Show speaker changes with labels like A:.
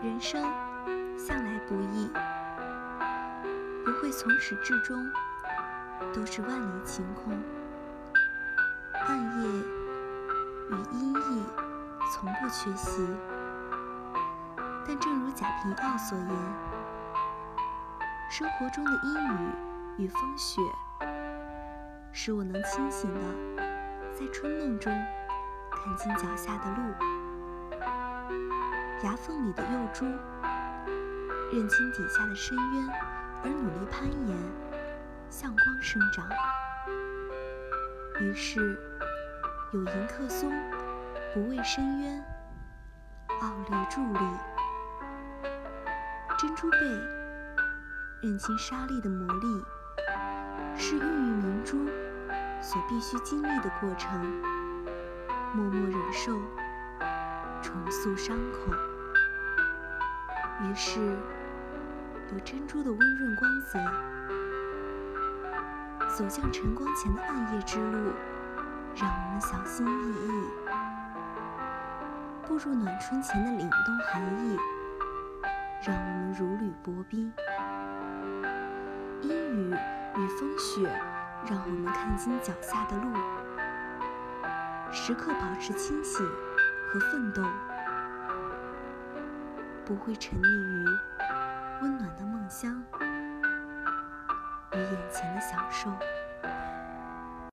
A: 人生向来不易，不会从始至终都是万里晴空。暗夜与阴翳从不缺席，但正如贾平凹所言，生活中的阴雨与风雪，使我能清醒的在春梦中看清脚下的路。牙缝里的幼珠，认清底下的深渊，而努力攀岩，向光生长。于是，有迎客松，不畏深渊，傲立伫立。珍珠贝，认清沙粒的磨砺，是孕育明珠所必须经历的过程，默默忍受。重塑伤口，于是有珍珠的温润光泽。走向晨光前的暗夜之路，让我们小心翼翼；步入暖春前的凛冬寒意，让我们如履薄冰。阴雨与风雪，让我们看清脚下的路，时刻保持清醒。和奋斗，不会沉溺于温暖的梦乡与眼前的享受。